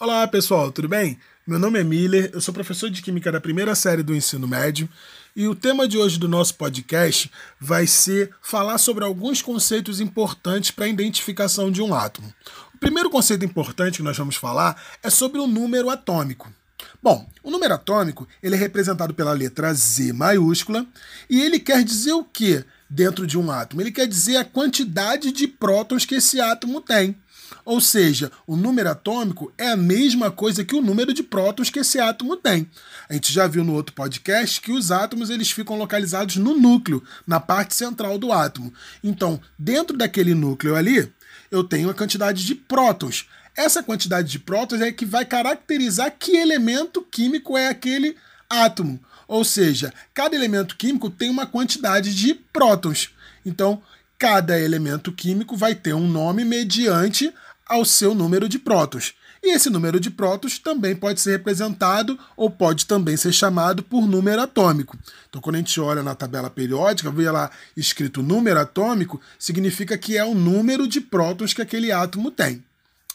Olá pessoal, tudo bem? Meu nome é Miller, eu sou professor de Química da primeira série do ensino médio e o tema de hoje do nosso podcast vai ser falar sobre alguns conceitos importantes para a identificação de um átomo. O primeiro conceito importante que nós vamos falar é sobre o número atômico. Bom, o número atômico ele é representado pela letra Z maiúscula e ele quer dizer o que dentro de um átomo? Ele quer dizer a quantidade de prótons que esse átomo tem. Ou seja, o número atômico é a mesma coisa que o número de prótons que esse átomo tem. A gente já viu no outro podcast que os átomos eles ficam localizados no núcleo, na parte central do átomo. Então, dentro daquele núcleo ali, eu tenho a quantidade de prótons. Essa quantidade de prótons é que vai caracterizar que elemento químico é aquele átomo. Ou seja, cada elemento químico tem uma quantidade de prótons. Então, cada elemento químico vai ter um nome mediante ao seu número de prótons. E esse número de prótons também pode ser representado ou pode também ser chamado por número atômico. Então, quando a gente olha na tabela periódica, vê lá escrito número atômico, significa que é o número de prótons que aquele átomo tem.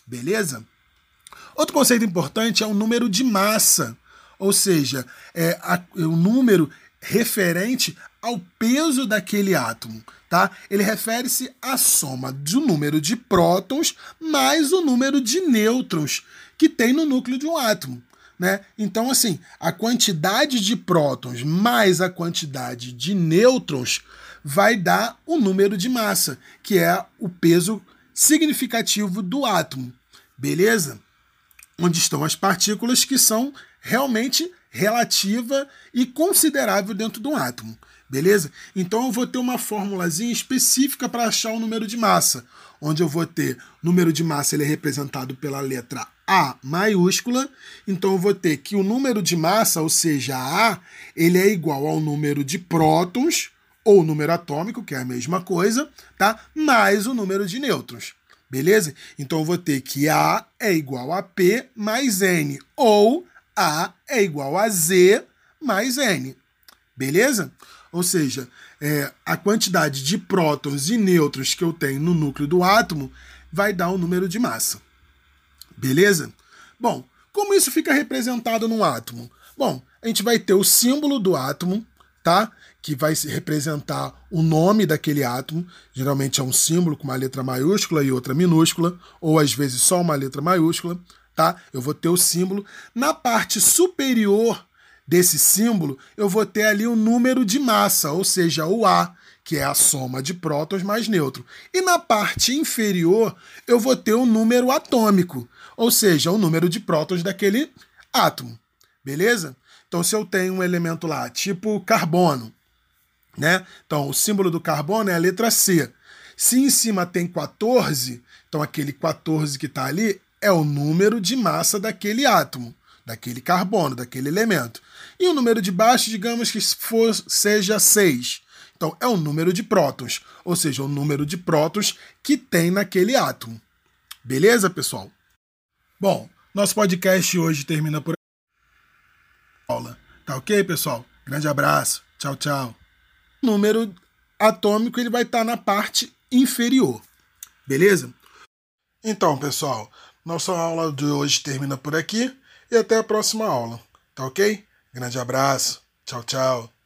Beleza? Outro conceito importante é o número de massa, ou seja, é, a, é o número referente ao peso daquele átomo, tá? Ele refere-se à soma do número de prótons mais o número de nêutrons que tem no núcleo de um átomo. Né? Então, assim, a quantidade de prótons mais a quantidade de nêutrons vai dar o número de massa, que é o peso significativo do átomo. Beleza? Onde estão as partículas que são realmente relativa e considerável dentro de um átomo. Beleza? Então eu vou ter uma formulazinha específica para achar o número de massa, onde eu vou ter número de massa ele é representado pela letra A maiúscula, então eu vou ter que o número de massa, ou seja, A, ele é igual ao número de prótons ou número atômico, que é a mesma coisa, tá? Mais o número de nêutrons. Beleza? Então eu vou ter que A é igual a P mais N, ou A é igual a Z mais N. Beleza? Ou seja, é, a quantidade de prótons e nêutrons que eu tenho no núcleo do átomo vai dar o um número de massa. Beleza? Bom, como isso fica representado no átomo? Bom, a gente vai ter o símbolo do átomo, tá? Que vai representar o nome daquele átomo. Geralmente é um símbolo com uma letra maiúscula e outra minúscula, ou às vezes só uma letra maiúscula, tá? Eu vou ter o símbolo. Na parte superior desse símbolo, eu vou ter ali o número de massa, ou seja, o A, que é a soma de prótons mais nêutron. E na parte inferior, eu vou ter o número atômico, ou seja, o número de prótons daquele átomo. Beleza? Então, se eu tenho um elemento lá, tipo carbono, né? Então, o símbolo do carbono é a letra C. Se em cima tem 14, então aquele 14 que está ali é o número de massa daquele átomo daquele carbono, daquele elemento. E o número de baixo, digamos que for, seja 6. Então, é o número de prótons, ou seja, o número de prótons que tem naquele átomo. Beleza, pessoal? Bom, nosso podcast hoje termina por aula. Tá ok, pessoal? Grande abraço. Tchau, tchau. O número atômico ele vai estar na parte inferior. Beleza? Então, pessoal, nossa aula de hoje termina por aqui e até a próxima aula. Tá ok? Grande abraço. Tchau, tchau.